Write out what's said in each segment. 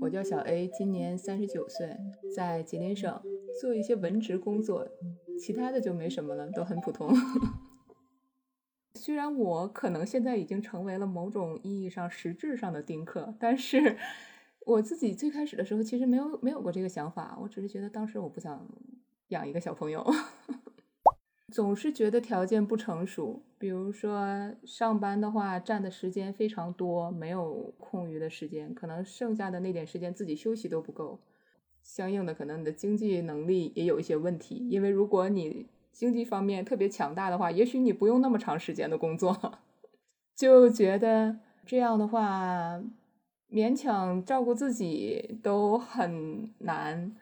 我叫小 A，今年三十九岁，在吉林省做一些文职工作，其他的就没什么了，都很普通。虽然我可能现在已经成为了某种意义上实质上的丁克，但是我自己最开始的时候其实没有没有过这个想法，我只是觉得当时我不想养一个小朋友。总是觉得条件不成熟，比如说上班的话占的时间非常多，没有空余的时间，可能剩下的那点时间自己休息都不够。相应的，可能你的经济能力也有一些问题，因为如果你经济方面特别强大的话，也许你不用那么长时间的工作。就觉得这样的话，勉强照顾自己都很难，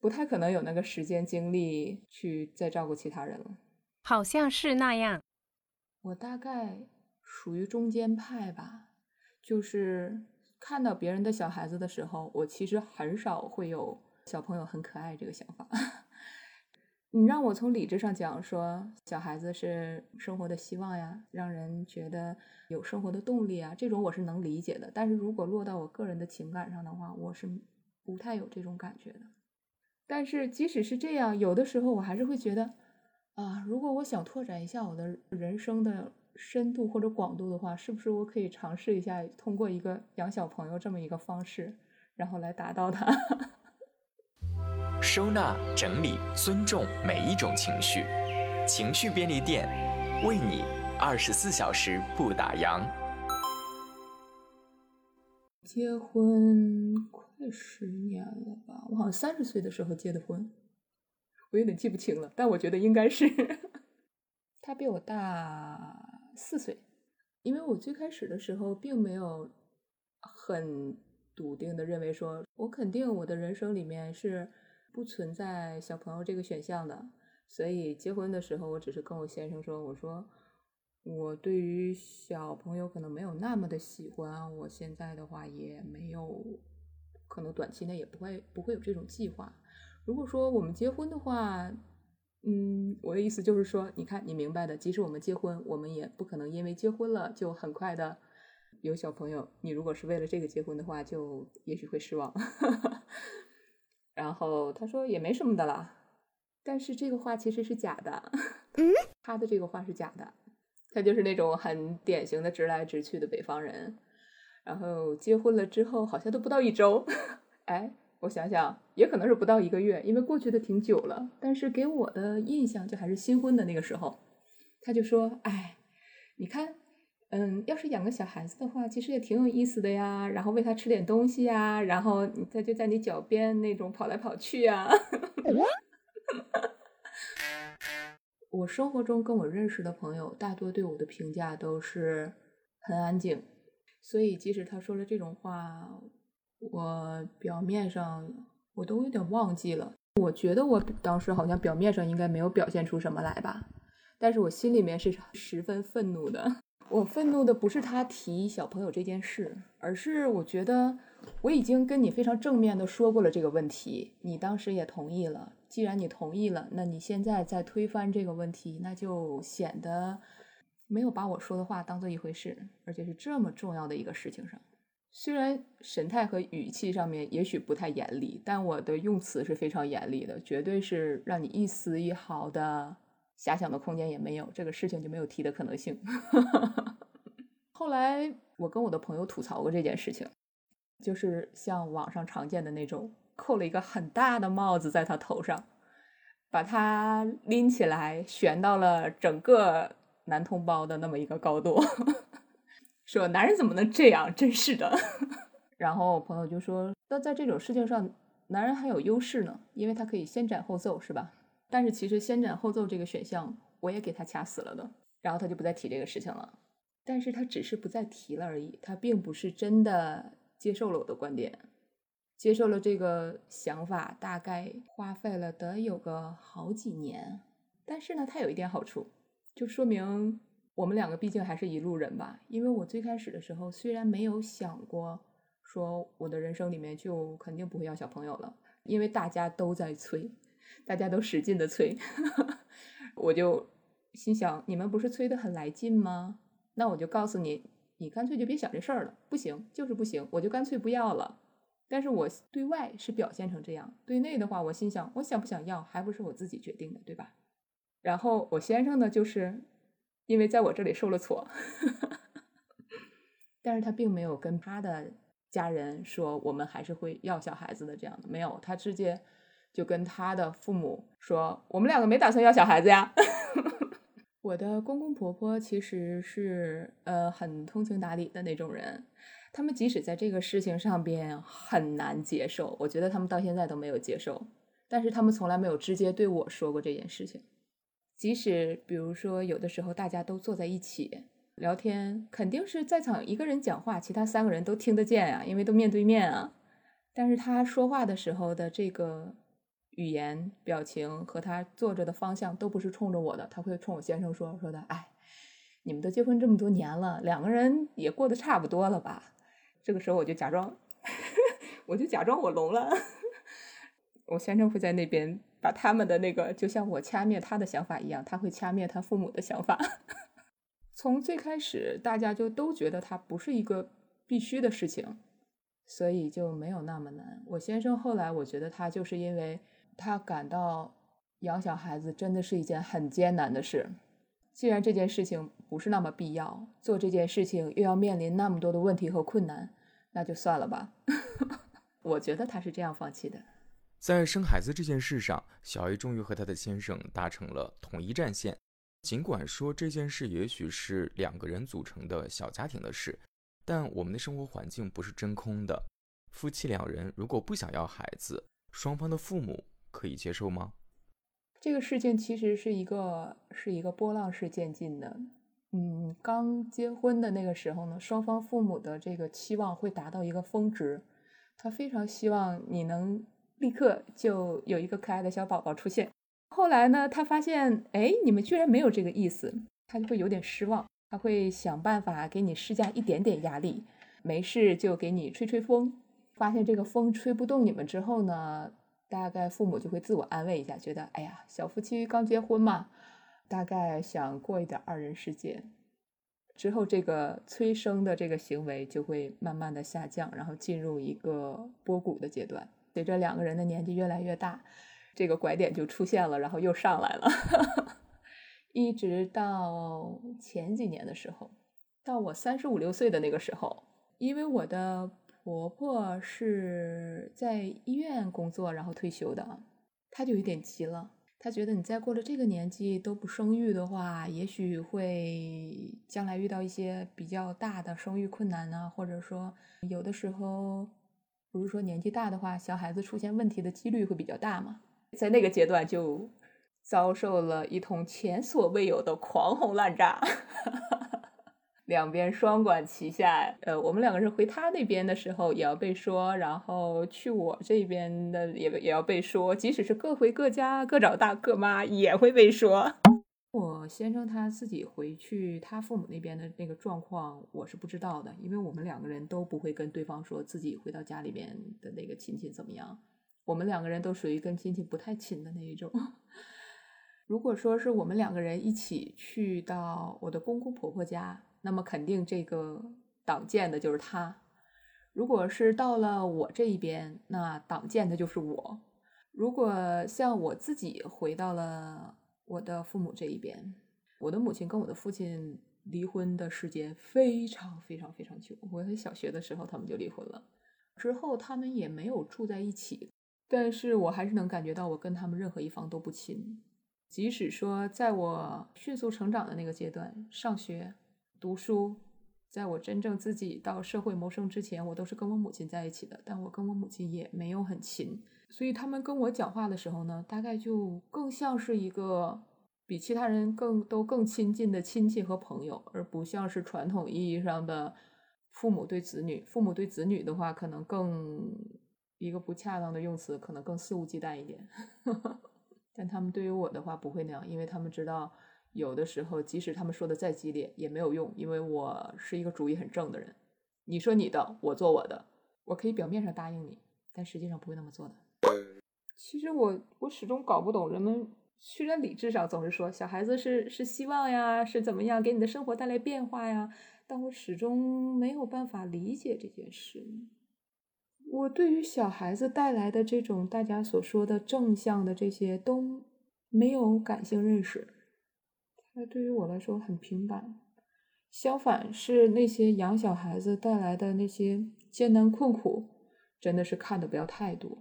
不太可能有那个时间精力去再照顾其他人了。好像是那样，我大概属于中间派吧，就是看到别人的小孩子的时候，我其实很少会有小朋友很可爱这个想法。你让我从理智上讲，说小孩子是生活的希望呀，让人觉得有生活的动力啊，这种我是能理解的。但是如果落到我个人的情感上的话，我是不太有这种感觉的。但是即使是这样，有的时候我还是会觉得。啊，如果我想拓展一下我的人生的深度或者广度的话，是不是我可以尝试一下通过一个养小朋友这么一个方式，然后来达到它？收纳、整理、尊重每一种情绪，情绪便利店为你二十四小时不打烊。结婚快十年了吧？我好像三十岁的时候结的婚。我有点记不清了，但我觉得应该是 他比我大四岁，因为我最开始的时候并没有很笃定的认为说，我肯定我的人生里面是不存在小朋友这个选项的，所以结婚的时候，我只是跟我先生说，我说我对于小朋友可能没有那么的喜欢，我现在的话也没有，可能短期内也不会不会有这种计划。如果说我们结婚的话，嗯，我的意思就是说，你看，你明白的，即使我们结婚，我们也不可能因为结婚了就很快的有小朋友。你如果是为了这个结婚的话，就也许会失望。然后他说也没什么的啦，但是这个话其实是假的。嗯，他的这个话是假的，他就是那种很典型的直来直去的北方人。然后结婚了之后，好像都不到一周，哎。我想想，也可能是不到一个月，因为过去的挺久了。但是给我的印象就还是新婚的那个时候，他就说：“哎，你看，嗯，要是养个小孩子的话，其实也挺有意思的呀。然后喂他吃点东西呀，然后他就在你脚边那种跑来跑去呀。我生活中跟我认识的朋友，大多对我的评价都是很安静，所以即使他说了这种话。我表面上我都有点忘记了，我觉得我当时好像表面上应该没有表现出什么来吧，但是我心里面是十分愤怒的。我愤怒的不是他提小朋友这件事，而是我觉得我已经跟你非常正面的说过了这个问题，你当时也同意了。既然你同意了，那你现在再推翻这个问题，那就显得没有把我说的话当做一回事，而且是这么重要的一个事情上。虽然神态和语气上面也许不太严厉，但我的用词是非常严厉的，绝对是让你一丝一毫的遐想的空间也没有，这个事情就没有提的可能性。后来我跟我的朋友吐槽过这件事情，就是像网上常见的那种，扣了一个很大的帽子在他头上，把他拎起来悬到了整个男同胞的那么一个高度。说男人怎么能这样？真是的。然后我朋友就说：“那在这种事情上，男人还有优势呢，因为他可以先斩后奏，是吧？”但是其实先斩后奏这个选项，我也给他掐死了的。然后他就不再提这个事情了。但是他只是不再提了而已，他并不是真的接受了我的观点，接受了这个想法，大概花费了得有个好几年。但是呢，他有一点好处，就说明。我们两个毕竟还是一路人吧，因为我最开始的时候虽然没有想过说我的人生里面就肯定不会要小朋友了，因为大家都在催，大家都使劲的催，我就心想你们不是催的很来劲吗？那我就告诉你，你干脆就别想这事儿了，不行就是不行，我就干脆不要了。但是我对外是表现成这样，对内的话，我心想，我想不想要还不是我自己决定的，对吧？然后我先生呢，就是因为在我这里受了挫，但是他并没有跟他的家人说我们还是会要小孩子的这样的，没有，他直接就跟他的父母说，我们两个没打算要小孩子呀。我的公公婆婆其实是呃很通情达理的那种人。他们即使在这个事情上边很难接受，我觉得他们到现在都没有接受，但是他们从来没有直接对我说过这件事情。即使比如说有的时候大家都坐在一起聊天，肯定是在场一个人讲话，其他三个人都听得见啊，因为都面对面啊。但是他说话的时候的这个语言、表情和他坐着的方向都不是冲着我的，他会冲我先生说说的，哎，你们都结婚这么多年了，两个人也过得差不多了吧？这个时候我就假装，我就假装我聋了。我先生会在那边把他们的那个，就像我掐灭他的想法一样，他会掐灭他父母的想法。从最开始，大家就都觉得他不是一个必须的事情，所以就没有那么难。我先生后来，我觉得他就是因为他感到养小孩子真的是一件很艰难的事。既然这件事情不是那么必要，做这件事情又要面临那么多的问题和困难，那就算了吧。我觉得他是这样放弃的。在生孩子这件事上，小 A 终于和他的先生达成了统一战线。尽管说这件事也许是两个人组成的小家庭的事，但我们的生活环境不是真空的。夫妻两人如果不想要孩子，双方的父母可以接受吗？这个事情其实是一个是一个波浪式渐进的，嗯，刚结婚的那个时候呢，双方父母的这个期望会达到一个峰值，他非常希望你能立刻就有一个可爱的小宝宝出现。后来呢，他发现，哎，你们居然没有这个意思，他就会有点失望，他会想办法给你施加一点点压力，没事就给你吹吹风，发现这个风吹不动你们之后呢。大概父母就会自我安慰一下，觉得哎呀，小夫妻刚结婚嘛，大概想过一点二人世界。之后这个催生的这个行为就会慢慢的下降，然后进入一个波谷的阶段。随着两个人的年纪越来越大，这个拐点就出现了，然后又上来了，一直到前几年的时候，到我三十五六岁的那个时候，因为我的。婆婆是在医院工作，然后退休的，她就有点急了。她觉得你再过了这个年纪都不生育的话，也许会将来遇到一些比较大的生育困难呢，或者说有的时候，不是说年纪大的话，小孩子出现问题的几率会比较大嘛。在那个阶段就遭受了一通前所未有的狂轰滥炸。两边双管齐下，呃，我们两个人回他那边的时候也要被说，然后去我这边的也也要被说，即使是各回各家，各找大各妈也会被说。我先生他自己回去他父母那边的那个状况，我是不知道的，因为我们两个人都不会跟对方说自己回到家里边的那个亲戚怎么样，我们两个人都属于跟亲戚不太亲的那一种。如果说是我们两个人一起去到我的公公婆婆家。那么肯定这个挡箭的就是他。如果是到了我这一边，那挡箭的就是我。如果像我自己回到了我的父母这一边，我的母亲跟我的父亲离婚的时间非常非常非常久。我在小学的时候他们就离婚了，之后他们也没有住在一起。但是我还是能感觉到我跟他们任何一方都不亲。即使说在我迅速成长的那个阶段，上学。读书，在我真正自己到社会谋生之前，我都是跟我母亲在一起的。但我跟我母亲也没有很亲，所以他们跟我讲话的时候呢，大概就更像是一个比其他人更都更亲近的亲戚和朋友，而不像是传统意义上的父母对子女。父母对子女的话，可能更一个不恰当的用词，可能更肆无忌惮一点。但他们对于我的话不会那样，因为他们知道。有的时候，即使他们说的再激烈也没有用，因为我是一个主意很正的人。你说你的，我做我的，我可以表面上答应你，但实际上不会那么做的。其实我我始终搞不懂，人们虽然理智上总是说小孩子是是希望呀，是怎么样给你的生活带来变化呀，但我始终没有办法理解这件事。我对于小孩子带来的这种大家所说的正向的这些都没有感性认识，它对于我来说很平板。相反是那些养小孩子带来的那些艰难困苦，真的是看的不要太多。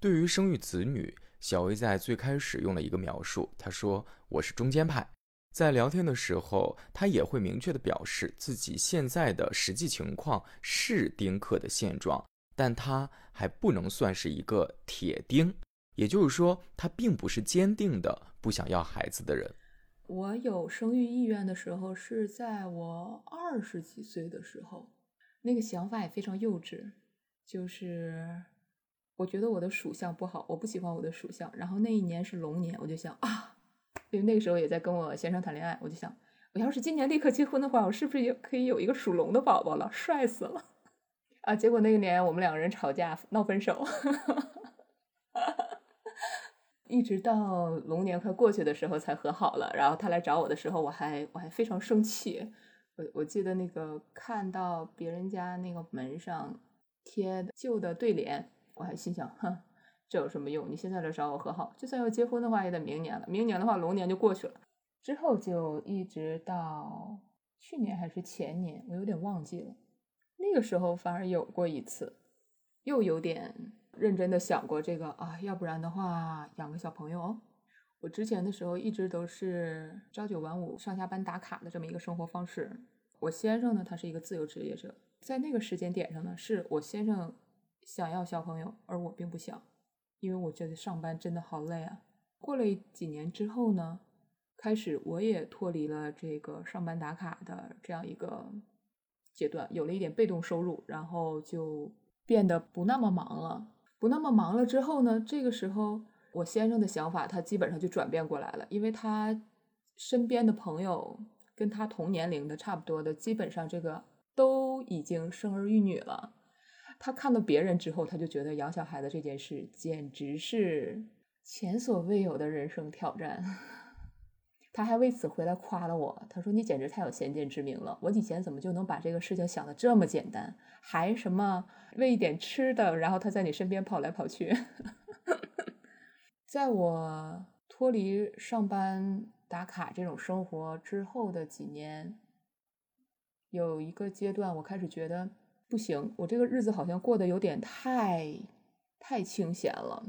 对于生育子女，小薇在最开始用了一个描述，她说：“我是中间派。”在聊天的时候，她也会明确的表示自己现在的实际情况是丁克的现状，但她还不能算是一个铁丁，也就是说，她并不是坚定的不想要孩子的人。我有生育意愿的时候是在我二十几岁的时候，那个想法也非常幼稚，就是我觉得我的属相不好，我不喜欢我的属相。然后那一年是龙年，我就想啊，因为那个时候也在跟我先生谈恋爱，我就想，我要是今年立刻结婚的话，我是不是也可以有一个属龙的宝宝了？帅死了！啊，结果那一年我们两个人吵架闹分手。一直到龙年快过去的时候才和好了。然后他来找我的时候，我还我还非常生气。我我记得那个看到别人家那个门上贴旧的对联，我还心想，哼，这有什么用？你现在来找我和好，就算要结婚的话，也得明年了。明年的话，龙年就过去了。之后就一直到去年还是前年，我有点忘记了。那个时候反而有过一次，又有点。认真的想过这个啊，要不然的话养个小朋友。我之前的时候一直都是朝九晚五上下班打卡的这么一个生活方式。我先生呢，他是一个自由职业者，在那个时间点上呢，是我先生想要小朋友，而我并不想，因为我觉得上班真的好累啊。过了几年之后呢，开始我也脱离了这个上班打卡的这样一个阶段，有了一点被动收入，然后就变得不那么忙了。不那么忙了之后呢？这个时候，我先生的想法他基本上就转变过来了，因为他身边的朋友跟他同年龄的差不多的，基本上这个都已经生儿育女了。他看到别人之后，他就觉得养小孩的这件事简直是前所未有的人生挑战。他还为此回来夸了我，他说：“你简直太有先见之明了，我以前怎么就能把这个事情想的这么简单？还什么喂一点吃的，然后他在你身边跑来跑去。”在我脱离上班打卡这种生活之后的几年，有一个阶段，我开始觉得不行，我这个日子好像过得有点太太清闲了。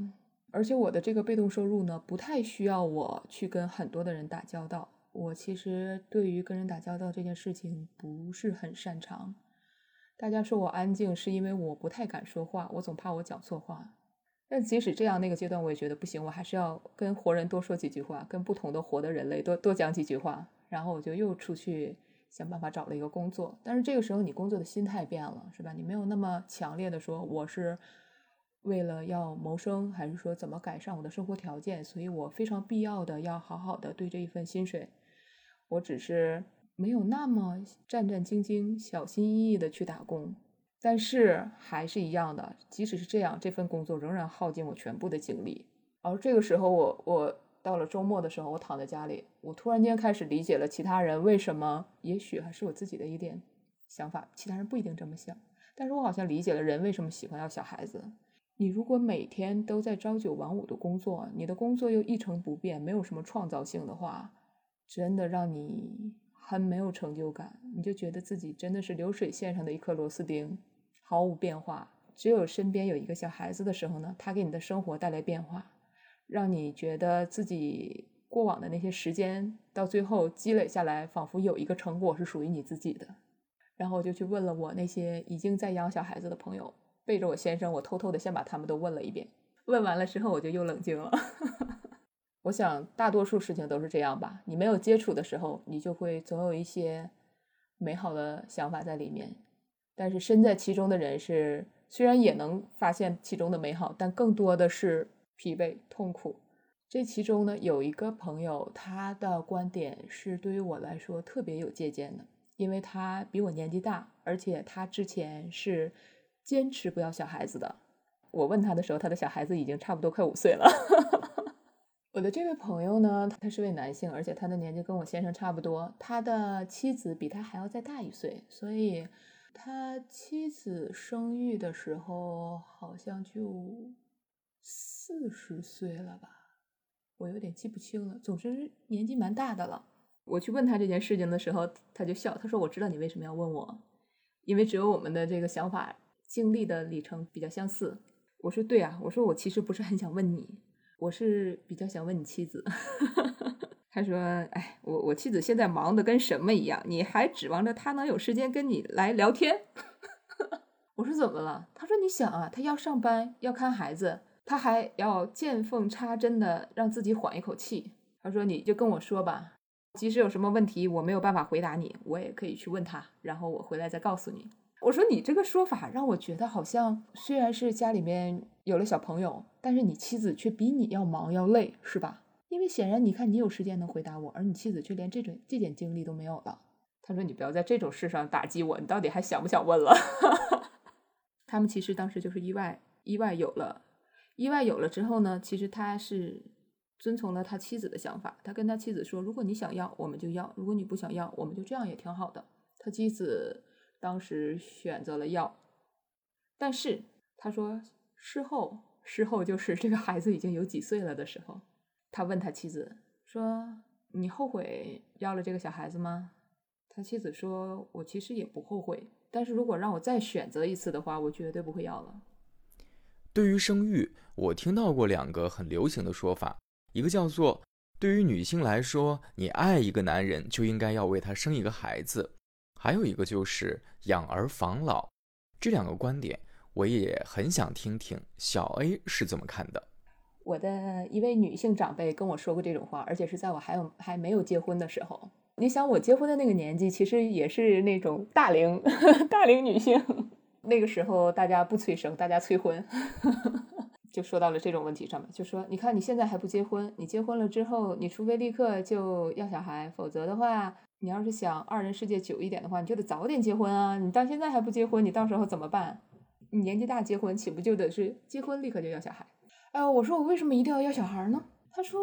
而且我的这个被动收入呢，不太需要我去跟很多的人打交道。我其实对于跟人打交道这件事情不是很擅长。大家说我安静，是因为我不太敢说话，我总怕我讲错话。但即使这样，那个阶段我也觉得不行，我还是要跟活人多说几句话，跟不同的活的人类多多讲几句话。然后我就又出去想办法找了一个工作。但是这个时候你工作的心态变了，是吧？你没有那么强烈的说我是。为了要谋生，还是说怎么改善我的生活条件？所以我非常必要的要好好的对这一份薪水，我只是没有那么战战兢兢、小心翼翼的去打工，但是还是一样的，即使是这样，这份工作仍然耗尽我全部的精力。而这个时候，我我到了周末的时候，我躺在家里，我突然间开始理解了其他人为什么，也许还是我自己的一点想法，其他人不一定这么想，但是我好像理解了人为什么喜欢要小孩子。你如果每天都在朝九晚五的工作，你的工作又一成不变，没有什么创造性的话，真的让你很没有成就感。你就觉得自己真的是流水线上的一颗螺丝钉，毫无变化。只有身边有一个小孩子的时候呢，他给你的生活带来变化，让你觉得自己过往的那些时间到最后积累下来，仿佛有一个成果是属于你自己的。然后我就去问了我那些已经在养小孩子的朋友。背着我先生，我偷偷的先把他们都问了一遍。问完了之后，我就又冷静了。我想大多数事情都是这样吧。你没有接触的时候，你就会总有一些美好的想法在里面。但是身在其中的人是，虽然也能发现其中的美好，但更多的是疲惫、痛苦。这其中呢，有一个朋友，他的观点是对于我来说特别有借鉴的，因为他比我年纪大，而且他之前是。坚持不要小孩子的。我问他的时候，他的小孩子已经差不多快五岁了。我的这位朋友呢，他是位男性，而且他的年纪跟我先生差不多。他的妻子比他还要再大一岁，所以他妻子生育的时候好像就四十岁了吧，我有点记不清了。总之年纪蛮大的了。我去问他这件事情的时候，他就笑，他说：“我知道你为什么要问我，因为只有我们的这个想法、经历的里程比较相似。”我说：“对啊，我说我其实不是很想问你，我是比较想问你妻子。”他说：“哎，我我妻子现在忙的跟什么一样，你还指望着她能有时间跟你来聊天？” 我说：“怎么了？”他说：“你想啊，他要上班，要看孩子，他还要见缝插针的让自己缓一口气。”他说：“你就跟我说吧，即使有什么问题我没有办法回答你，我也可以去问他，然后我回来再告诉你。”我说：“你这个说法让我觉得好像虽然是家里面有了小朋友，但是你妻子却比你要忙要累，是吧？”因为显然，你看你有时间能回答我，而你妻子却连这种这点精力都没有了。他说：“你不要在这种事上打击我，你到底还想不想问了？” 他们其实当时就是意外，意外有了，意外有了之后呢，其实他是遵从了他妻子的想法。他跟他妻子说：“如果你想要，我们就要；如果你不想要，我们就这样也挺好的。”他妻子当时选择了要，但是他说事后，事后就是这个孩子已经有几岁了的时候。他问他妻子说：“你后悔要了这个小孩子吗？”他妻子说：“我其实也不后悔，但是如果让我再选择一次的话，我绝对不会要了。”对于生育，我听到过两个很流行的说法，一个叫做“对于女性来说，你爱一个男人就应该要为他生一个孩子”，还有一个就是“养儿防老”。这两个观点，我也很想听听小 A 是怎么看的。我的一位女性长辈跟我说过这种话，而且是在我还有还没有结婚的时候。你想，我结婚的那个年纪，其实也是那种大龄 大龄女性。那个时候大家不催生，大家催婚，就说到了这种问题上面，就说你看你现在还不结婚，你结婚了之后，你除非立刻就要小孩，否则的话，你要是想二人世界久一点的话，你就得早点结婚啊！你到现在还不结婚，你到时候怎么办？你年纪大结婚，岂不就得是结婚立刻就要小孩？哎，我说我为什么一定要要小孩呢？他说，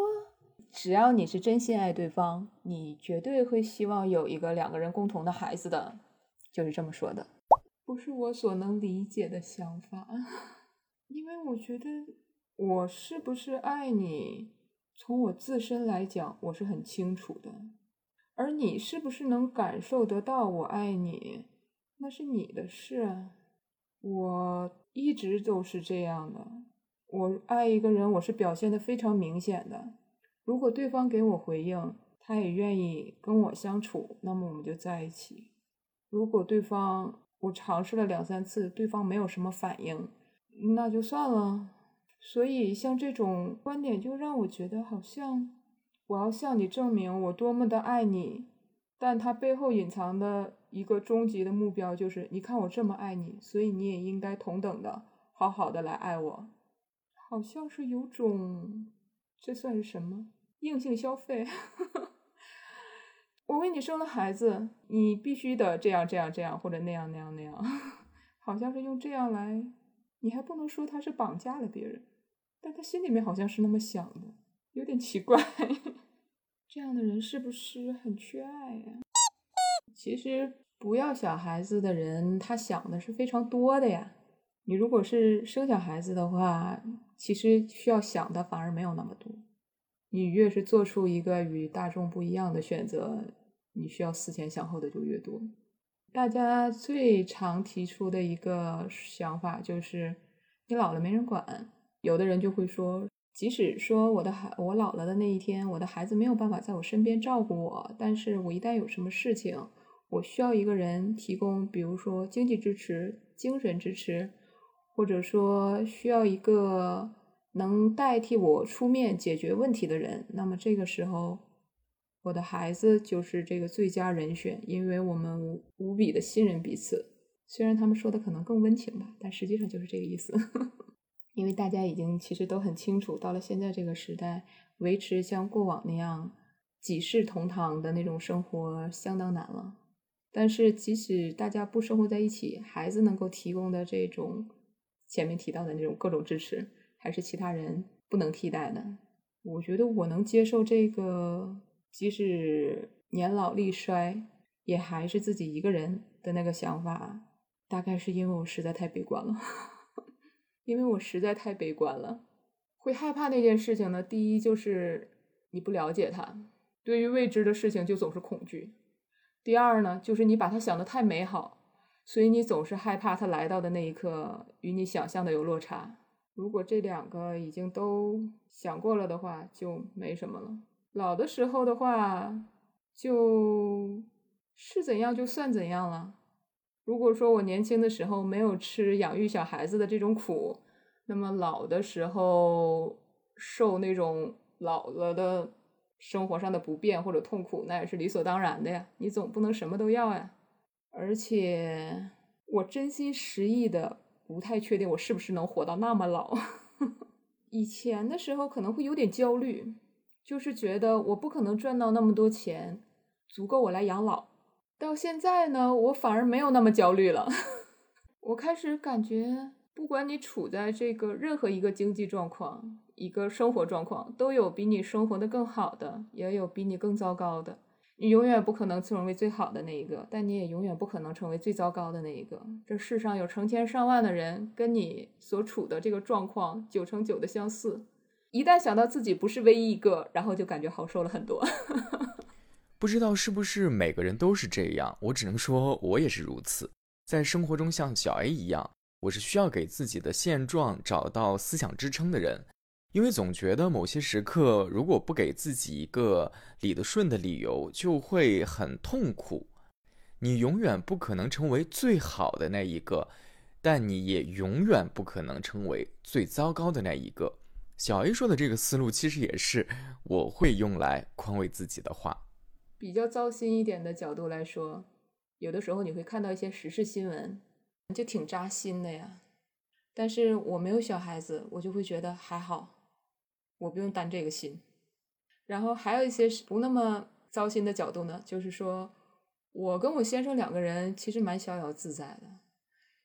只要你是真心爱对方，你绝对会希望有一个两个人共同的孩子的，就是这么说的。不是我所能理解的想法，因为我觉得我是不是爱你，从我自身来讲，我是很清楚的。而你是不是能感受得到我爱你，那是你的事。我一直都是这样的。我爱一个人，我是表现的非常明显的。如果对方给我回应，他也愿意跟我相处，那么我们就在一起。如果对方我尝试了两三次，对方没有什么反应，那就算了。所以像这种观点，就让我觉得好像我要向你证明我多么的爱你，但他背后隐藏的一个终极的目标就是：你看我这么爱你，所以你也应该同等的好好的来爱我。好像是有种，这算是什么硬性消费？我为你生了孩子，你必须得这样这样这样，或者那样那样那样，好像是用这样来，你还不能说他是绑架了别人，但他心里面好像是那么想的，有点奇怪。这样的人是不是很缺爱呀？其实不要小孩子的人，他想的是非常多的呀。你如果是生小孩子的话。其实需要想的反而没有那么多，你越是做出一个与大众不一样的选择，你需要思前想后的就越多。大家最常提出的一个想法就是，你老了没人管。有的人就会说，即使说我的孩我老了的那一天，我的孩子没有办法在我身边照顾我，但是我一旦有什么事情，我需要一个人提供，比如说经济支持、精神支持。或者说需要一个能代替我出面解决问题的人，那么这个时候，我的孩子就是这个最佳人选，因为我们无比的信任彼此。虽然他们说的可能更温情吧，但实际上就是这个意思。因为大家已经其实都很清楚，到了现在这个时代，维持像过往那样几世同堂的那种生活相当难了。但是即使大家不生活在一起，孩子能够提供的这种。前面提到的那种各种支持，还是其他人不能替代的。我觉得我能接受这个，即使年老力衰，也还是自己一个人的那个想法，大概是因为我实在太悲观了，因为我实在太悲观了。会害怕那件事情呢？第一就是你不了解它，对于未知的事情就总是恐惧；第二呢，就是你把它想的太美好，所以你总是害怕它来到的那一刻与你想象的有落差。如果这两个已经都想过了的话，就没什么了。老的时候的话，就是怎样就算怎样了。如果说我年轻的时候没有吃养育小孩子的这种苦，那么老的时候受那种老了的生活上的不便或者痛苦，那也是理所当然的呀。你总不能什么都要呀。而且我真心实意的不太确定我是不是能活到那么老。以前的时候可能会有点焦虑，就是觉得我不可能赚到那么多钱，足够我来养老。到现在呢，我反而没有那么焦虑了。我开始感觉。不管你处在这个任何一个经济状况、一个生活状况，都有比你生活的更好的，也有比你更糟糕的。你永远不可能成为最好的那一个，但你也永远不可能成为最糟糕的那一个。这世上有成千上万的人跟你所处的这个状况九成九的相似。一旦想到自己不是唯一一个，然后就感觉好受了很多。不知道是不是每个人都是这样，我只能说我也是如此。在生活中，像小 A 一样。我是需要给自己的现状找到思想支撑的人，因为总觉得某些时刻如果不给自己一个理得顺的理由，就会很痛苦。你永远不可能成为最好的那一个，但你也永远不可能成为最糟糕的那一个。小 A 说的这个思路，其实也是我会用来宽慰自己的话。比较糟心一点的角度来说，有的时候你会看到一些时事新闻。就挺扎心的呀，但是我没有小孩子，我就会觉得还好，我不用担这个心。然后还有一些不那么糟心的角度呢，就是说我跟我先生两个人其实蛮逍遥自在的，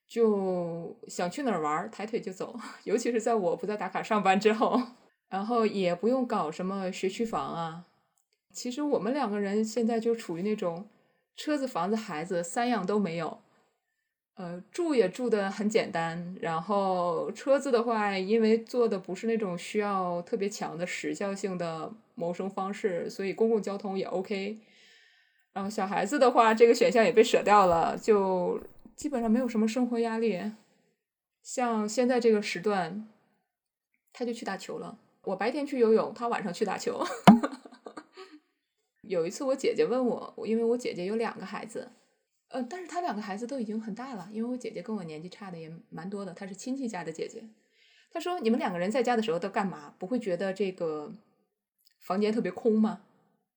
就想去哪儿玩，抬腿就走。尤其是在我不在打卡上班之后，然后也不用搞什么学区房啊。其实我们两个人现在就处于那种车子、房子、孩子三样都没有。呃，住也住的很简单，然后车子的话，因为坐的不是那种需要特别强的时效性的谋生方式，所以公共交通也 OK。然后小孩子的话，这个选项也被舍掉了，就基本上没有什么生活压力。像现在这个时段，他就去打球了。我白天去游泳，他晚上去打球。有一次我姐姐问我，因为我姐姐有两个孩子。呃，但是他两个孩子都已经很大了，因为我姐姐跟我年纪差的也蛮多的，她是亲戚家的姐姐。她说：“你们两个人在家的时候都干嘛？不会觉得这个房间特别空吗？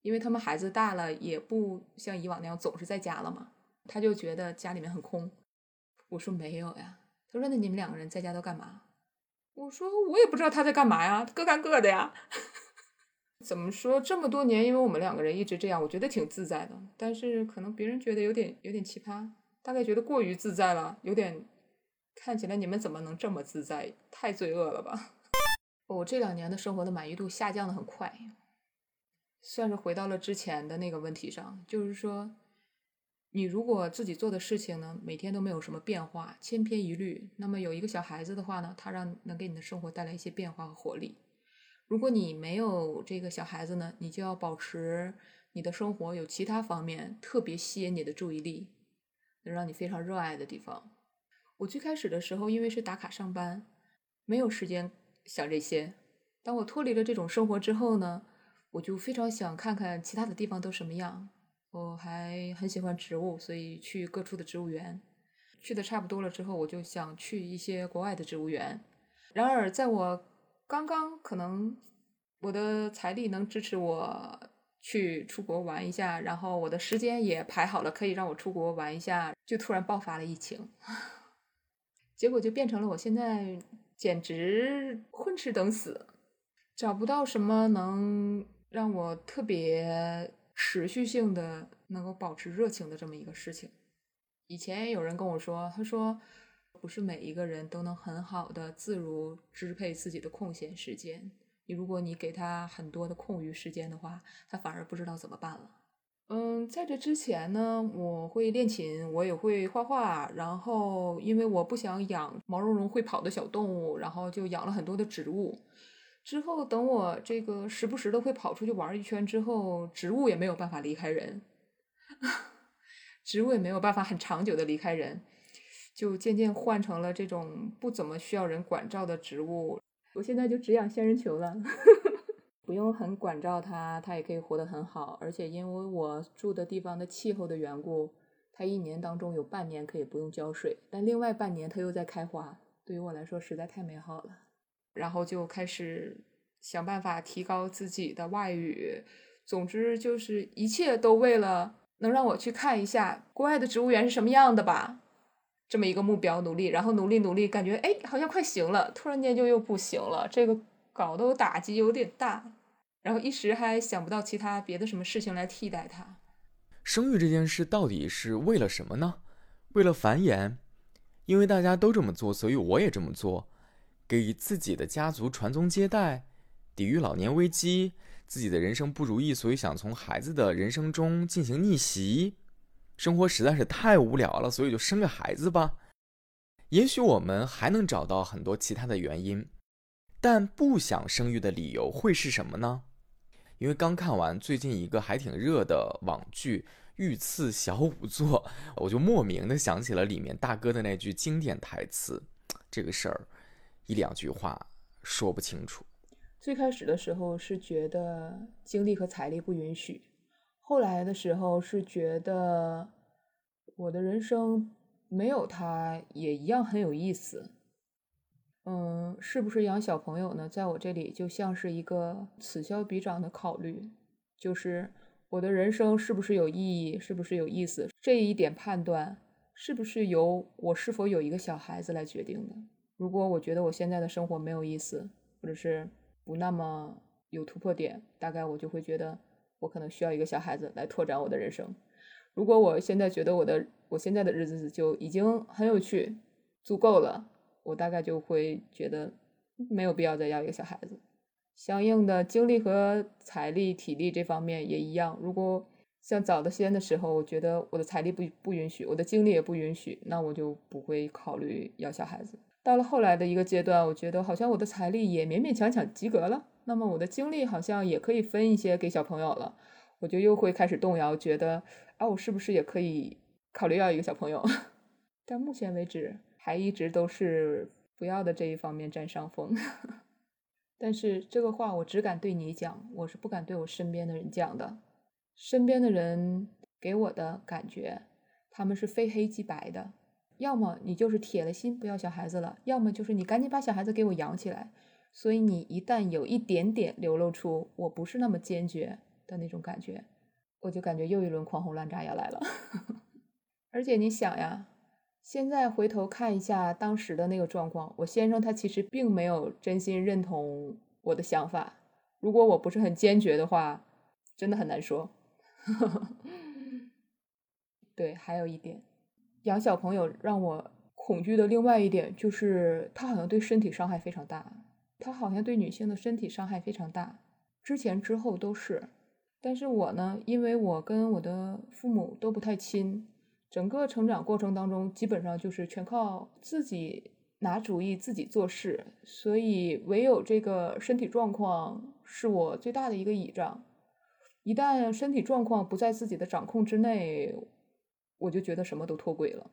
因为他们孩子大了，也不像以往那样总是在家了嘛。他就觉得家里面很空。”我说：“没有呀。”他说：“那你们两个人在家都干嘛？”我说：“我也不知道他在干嘛呀，各干各的呀。”怎么说这么多年，因为我们两个人一直这样，我觉得挺自在的。但是可能别人觉得有点有点奇葩，大概觉得过于自在了，有点看起来你们怎么能这么自在？太罪恶了吧！我这两年的生活的满意度下降的很快，算是回到了之前的那个问题上，就是说，你如果自己做的事情呢，每天都没有什么变化，千篇一律，那么有一个小孩子的话呢，他让能给你的生活带来一些变化和活力。如果你没有这个小孩子呢，你就要保持你的生活有其他方面特别吸引你的注意力，能让你非常热爱的地方。我最开始的时候，因为是打卡上班，没有时间想这些。当我脱离了这种生活之后呢，我就非常想看看其他的地方都什么样。我还很喜欢植物，所以去各处的植物园，去的差不多了之后，我就想去一些国外的植物园。然而，在我刚刚可能我的财力能支持我去出国玩一下，然后我的时间也排好了，可以让我出国玩一下，就突然爆发了疫情，结果就变成了我现在简直混吃等死，找不到什么能让我特别持续性的能够保持热情的这么一个事情。以前有人跟我说，他说。不是每一个人都能很好的自如支配自己的空闲时间。你如果你给他很多的空余时间的话，他反而不知道怎么办了。嗯，在这之前呢，我会练琴，我也会画画，然后因为我不想养毛茸茸会跑的小动物，然后就养了很多的植物。之后等我这个时不时的会跑出去玩一圈之后，植物也没有办法离开人，植物也没有办法很长久的离开人，就渐渐换成了这种不怎么需要人管照的植物。我现在就只养仙人球了。不用很管照它，它也可以活得很好。而且因为我住的地方的气候的缘故，它一年当中有半年可以不用浇水，但另外半年它又在开花。对于我来说实在太美好了。然后就开始想办法提高自己的外语。总之就是一切都为了能让我去看一下国外的植物园是什么样的吧，这么一个目标努力。然后努力努力，感觉哎好像快行了，突然间就又不行了。这个搞得我打击有点大。然后一时还想不到其他别的什么事情来替代它。生育这件事到底是为了什么呢？为了繁衍？因为大家都这么做，所以我也这么做，给自己的家族传宗接代，抵御老年危机。自己的人生不如意，所以想从孩子的人生中进行逆袭。生活实在是太无聊了，所以就生个孩子吧。也许我们还能找到很多其他的原因，但不想生育的理由会是什么呢？因为刚看完最近一个还挺热的网剧《御赐小仵作》，我就莫名的想起了里面大哥的那句经典台词。这个事儿一两句话说不清楚。最开始的时候是觉得精力和财力不允许，后来的时候是觉得我的人生没有他也一样很有意思。嗯，是不是养小朋友呢？在我这里就像是一个此消彼长的考虑，就是我的人生是不是有意义，是不是有意思，这一点判断是不是由我是否有一个小孩子来决定的。如果我觉得我现在的生活没有意思，或者是不那么有突破点，大概我就会觉得我可能需要一个小孩子来拓展我的人生。如果我现在觉得我的我现在的日子就已经很有趣，足够了。我大概就会觉得没有必要再要一个小孩子，相应的精力和财力、体力这方面也一样。如果像早的先的时候，我觉得我的财力不不允许，我的精力也不允许，那我就不会考虑要小孩子。到了后来的一个阶段，我觉得好像我的财力也勉勉强强及格了，那么我的精力好像也可以分一些给小朋友了，我就又会开始动摇，觉得啊，我是不是也可以考虑要一个小朋友？但目前为止。还一直都是不要的这一方面占上风，但是这个话我只敢对你讲，我是不敢对我身边的人讲的。身边的人给我的感觉，他们是非黑即白的，要么你就是铁了心不要小孩子了，要么就是你赶紧把小孩子给我养起来。所以你一旦有一点点流露出我不是那么坚决的那种感觉，我就感觉又一轮狂轰滥炸要来了。而且你想呀。现在回头看一下当时的那个状况，我先生他其实并没有真心认同我的想法。如果我不是很坚决的话，真的很难说。对，还有一点，养小朋友让我恐惧的另外一点就是，他好像对身体伤害非常大。他好像对女性的身体伤害非常大，之前之后都是。但是我呢，因为我跟我的父母都不太亲。整个成长过程当中，基本上就是全靠自己拿主意、自己做事，所以唯有这个身体状况是我最大的一个倚仗。一旦身体状况不在自己的掌控之内，我就觉得什么都脱轨了。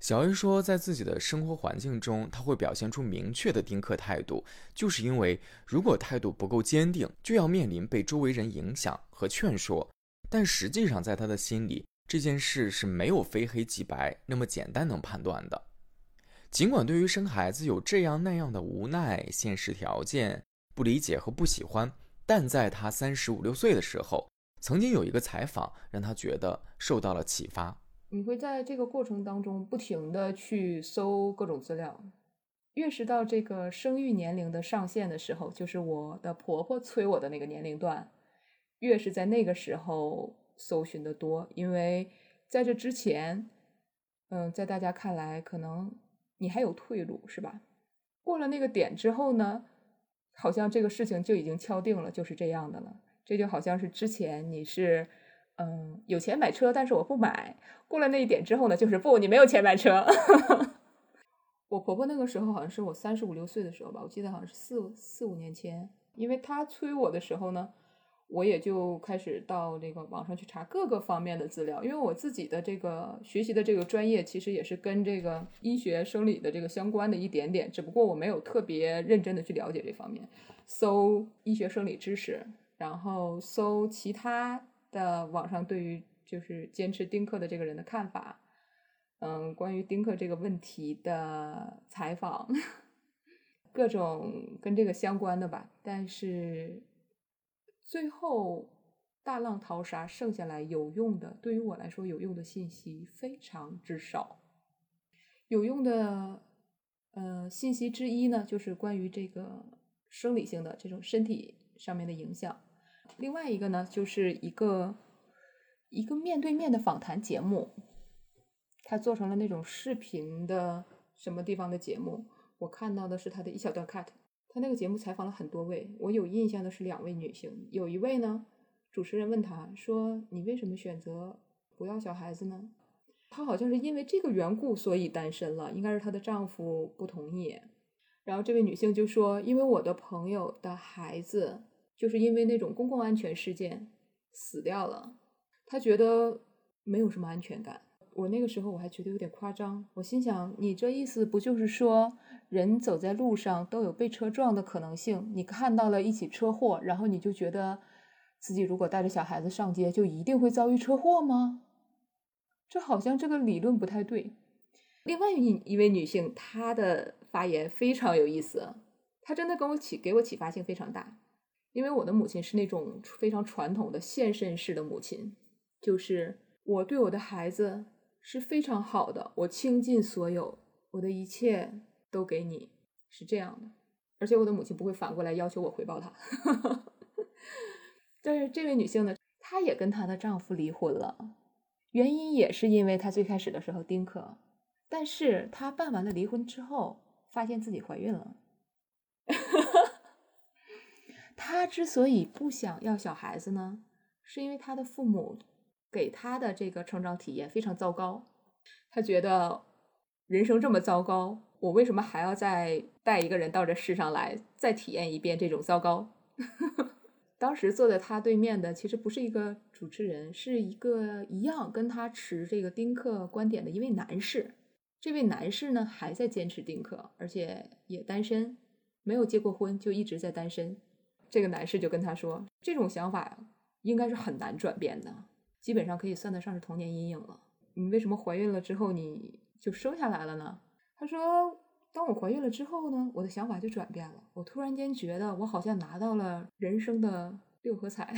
小 A 说，在自己的生活环境中，他会表现出明确的丁克态度，就是因为如果态度不够坚定，就要面临被周围人影响和劝说。但实际上，在他的心里，这件事是没有非黑即白那么简单能判断的。尽管对于生孩子有这样那样的无奈、现实条件、不理解和不喜欢，但在他三十五六岁的时候，曾经有一个采访让他觉得受到了启发。你会在这个过程当中不停的去搜各种资料，越是到这个生育年龄的上限的时候，就是我的婆婆催我的那个年龄段，越是在那个时候。搜寻的多，因为在这之前，嗯，在大家看来，可能你还有退路，是吧？过了那个点之后呢，好像这个事情就已经敲定了，就是这样的了。这就好像是之前你是嗯，有钱买车，但是我不买。过了那一点之后呢，就是不，你没有钱买车。我婆婆那个时候好像是我三十五六岁的时候吧，我记得好像是四四五年前，因为她催我的时候呢。我也就开始到那个网上去查各个方面的资料，因为我自己的这个学习的这个专业其实也是跟这个医学生理的这个相关的一点点，只不过我没有特别认真的去了解这方面，搜医学生理知识，然后搜其他的网上对于就是坚持丁克的这个人的看法，嗯，关于丁克这个问题的采访，各种跟这个相关的吧，但是。最后，大浪淘沙，剩下来有用的，对于我来说有用的信息非常之少。有用的，呃，信息之一呢，就是关于这个生理性的这种身体上面的影响。另外一个呢，就是一个一个面对面的访谈节目，他做成了那种视频的什么地方的节目。我看到的是他的一小段 cut。他那个节目采访了很多位，我有印象的是两位女性，有一位呢，主持人问她说：“你为什么选择不要小孩子呢？”她好像是因为这个缘故，所以单身了，应该是她的丈夫不同意。然后这位女性就说：“因为我的朋友的孩子就是因为那种公共安全事件死掉了，她觉得没有什么安全感。”我那个时候我还觉得有点夸张，我心想：“你这意思不就是说？”人走在路上都有被车撞的可能性。你看到了一起车祸，然后你就觉得自己如果带着小孩子上街，就一定会遭遇车祸吗？这好像这个理论不太对。另外一一位女性，她的发言非常有意思，她真的跟我启给我启发性非常大。因为我的母亲是那种非常传统的献身式的母亲，就是我对我的孩子是非常好的，我倾尽所有，我的一切。都给你是这样的，而且我的母亲不会反过来要求我回报她。但是这位女性呢，她也跟她的丈夫离婚了，原因也是因为她最开始的时候丁克，但是她办完了离婚之后，发现自己怀孕了。他之所以不想要小孩子呢，是因为他的父母给他的这个成长体验非常糟糕，他觉得人生这么糟糕。我为什么还要再带一个人到这世上来，再体验一遍这种糟糕？当时坐在他对面的其实不是一个主持人，是一个一样跟他持这个丁克观点的一位男士。这位男士呢，还在坚持丁克，而且也单身，没有结过婚，就一直在单身。这个男士就跟他说：“这种想法应该是很难转变的，基本上可以算得上是童年阴影了。你为什么怀孕了之后你就生下来了呢？”他说：“当我怀孕了之后呢，我的想法就转变了。我突然间觉得我好像拿到了人生的六合彩。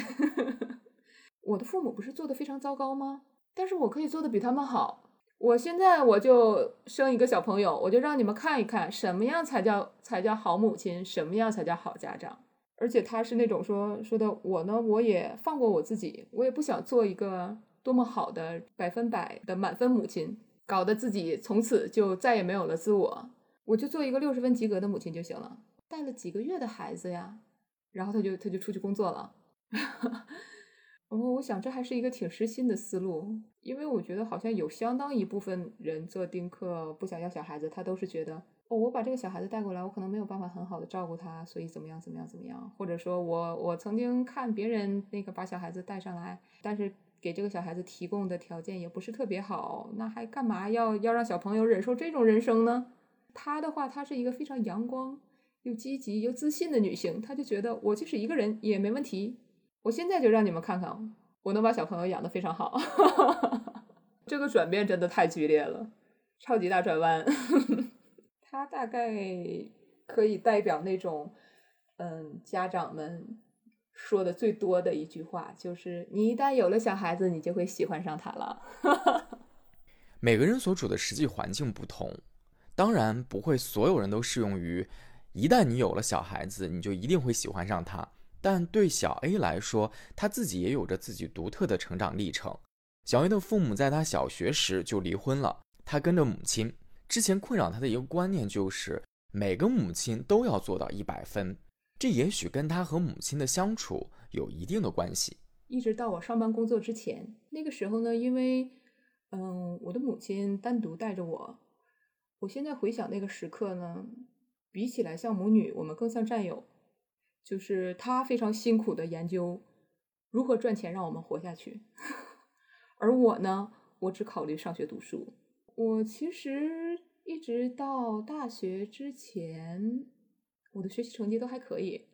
我的父母不是做的非常糟糕吗？但是我可以做的比他们好。我现在我就生一个小朋友，我就让你们看一看什么样才叫才叫好母亲，什么样才叫好家长。而且他是那种说说的，我呢，我也放过我自己，我也不想做一个多么好的百分百的满分母亲。”搞得自己从此就再也没有了自我，我就做一个六十分及格的母亲就行了。带了几个月的孩子呀，然后他就他就出去工作了。然 后我想这还是一个挺实心的思路，因为我觉得好像有相当一部分人做丁克不想要小孩子，他都是觉得哦，我把这个小孩子带过来，我可能没有办法很好的照顾他，所以怎么样怎么样怎么样，或者说我我曾经看别人那个把小孩子带上来，但是。给这个小孩子提供的条件也不是特别好，那还干嘛要要让小朋友忍受这种人生呢？她的话，她是一个非常阳光又积极又自信的女性，她就觉得我就是一个人也没问题。我现在就让你们看看，我能把小朋友养得非常好。这个转变真的太剧烈了，超级大转弯。他大概可以代表那种，嗯，家长们。说的最多的一句话就是：你一旦有了小孩子，你就会喜欢上他了。每个人所处的实际环境不同，当然不会所有人都适用于一旦你有了小孩子，你就一定会喜欢上他。但对小 A 来说，他自己也有着自己独特的成长历程。小 A 的父母在他小学时就离婚了，他跟着母亲。之前困扰他的一个观念就是，每个母亲都要做到一百分。这也许跟他和母亲的相处有一定的关系。一直到我上班工作之前。那个时候呢，因为嗯，我的母亲单独带着我。我现在回想那个时刻呢，比起来像母女，我们更像战友。就是她非常辛苦的研究如何赚钱让我们活下去，而我呢，我只考虑上学读书。我其实一直到大学之前，我的学习成绩都还可以，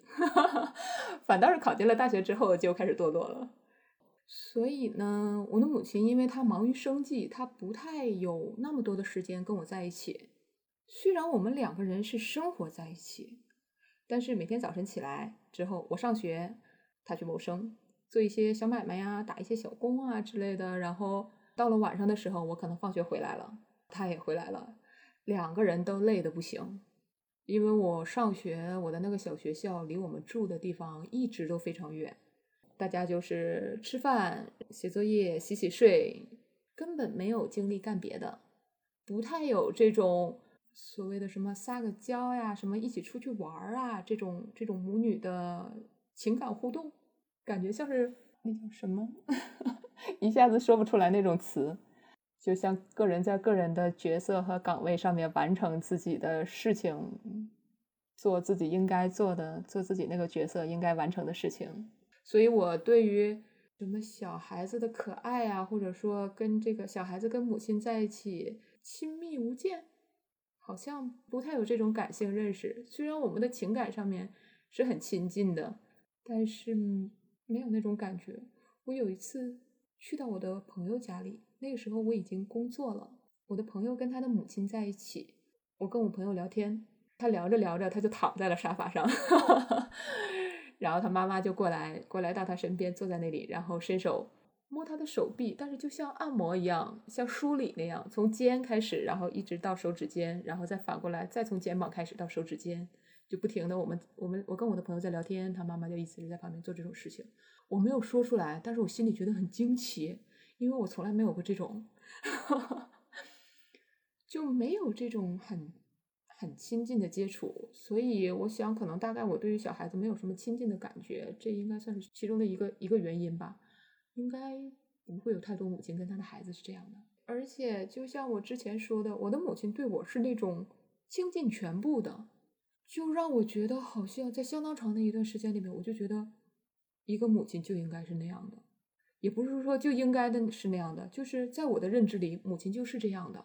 反倒是考进了大学之后就开始堕落了。所以呢，我的母亲因为她忙于生计，她不太有那么多的时间跟我在一起。虽然我们两个人是生活在一起，但是每天早晨起来之后，我上学，她去谋生，做一些小买卖呀，打一些小工啊之类的，然后。到了晚上的时候，我可能放学回来了，他也回来了，两个人都累得不行。因为我上学，我的那个小学校离我们住的地方一直都非常远，大家就是吃饭、写作业、洗洗睡，根本没有精力干别的，不太有这种所谓的什么撒个娇呀、什么一起出去玩啊这种这种母女的情感互动，感觉像是那叫什么？一下子说不出来那种词，就像个人在个人的角色和岗位上面完成自己的事情，做自己应该做的，做自己那个角色应该完成的事情。所以，我对于什么小孩子的可爱啊，或者说跟这个小孩子跟母亲在一起亲密无间，好像不太有这种感性认识。虽然我们的情感上面是很亲近的，但是没有那种感觉。我有一次。去到我的朋友家里，那个时候我已经工作了。我的朋友跟他的母亲在一起，我跟我朋友聊天，他聊着聊着，他就躺在了沙发上，然后他妈妈就过来，过来到他身边，坐在那里，然后伸手摸他的手臂，但是就像按摩一样，像梳理那样，从肩开始，然后一直到手指尖，然后再反过来，再从肩膀开始到手指尖。就不停的，我们我们我跟我的朋友在聊天，他妈妈就一直在旁边做这种事情，我没有说出来，但是我心里觉得很惊奇，因为我从来没有过这种，就没有这种很很亲近的接触，所以我想可能大概我对于小孩子没有什么亲近的感觉，这应该算是其中的一个一个原因吧，应该不会有太多母亲跟他的孩子是这样的，而且就像我之前说的，我的母亲对我是那种倾尽全部的。就让我觉得好像在相当长的一段时间里面，我就觉得一个母亲就应该是那样的，也不是说就应该的是那样的，就是在我的认知里，母亲就是这样的。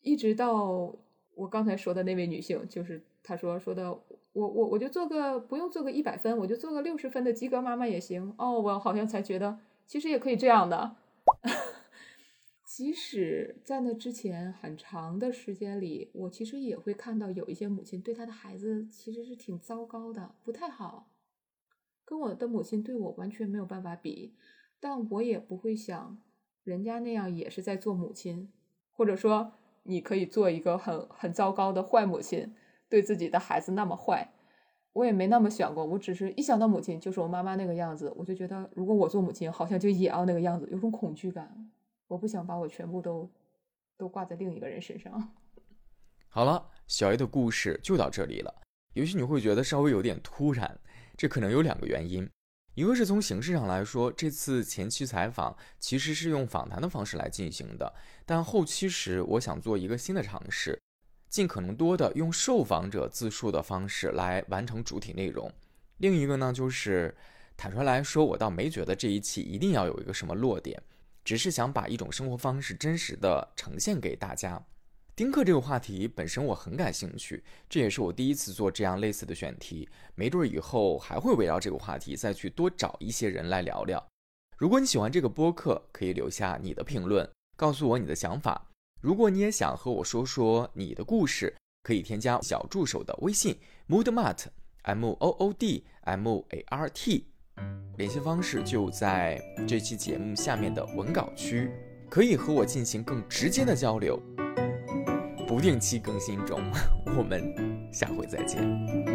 一直到我刚才说的那位女性，就是她说说的，我我我就做个不用做个一百分，我就做个六十分的及格妈妈也行。哦，我好像才觉得其实也可以这样的。即使在那之前很长的时间里，我其实也会看到有一些母亲对她的孩子其实是挺糟糕的，不太好，跟我的母亲对我完全没有办法比。但我也不会想，人家那样也是在做母亲，或者说你可以做一个很很糟糕的坏母亲，对自己的孩子那么坏，我也没那么想过。我只是一想到母亲就是我妈妈那个样子，我就觉得如果我做母亲，好像就也要那个样子，有种恐惧感。我不想把我全部都都挂在另一个人身上。好了，小 A 的故事就到这里了。也许你会觉得稍微有点突然，这可能有两个原因。一个是从形式上来说，这次前期采访其实是用访谈的方式来进行的，但后期时我想做一个新的尝试，尽可能多的用受访者自述的方式来完成主体内容。另一个呢，就是坦率来说，我倒没觉得这一期一定要有一个什么落点。只是想把一种生活方式真实的呈现给大家。丁克这个话题本身我很感兴趣，这也是我第一次做这样类似的选题。没准以后还会围绕这个话题再去多找一些人来聊聊。如果你喜欢这个播客，可以留下你的评论，告诉我你的想法。如果你也想和我说说你的故事，可以添加小助手的微信 moodmart，m o o d m a r t。联系方式就在这期节目下面的文稿区，可以和我进行更直接的交流。不定期更新中，我们下回再见。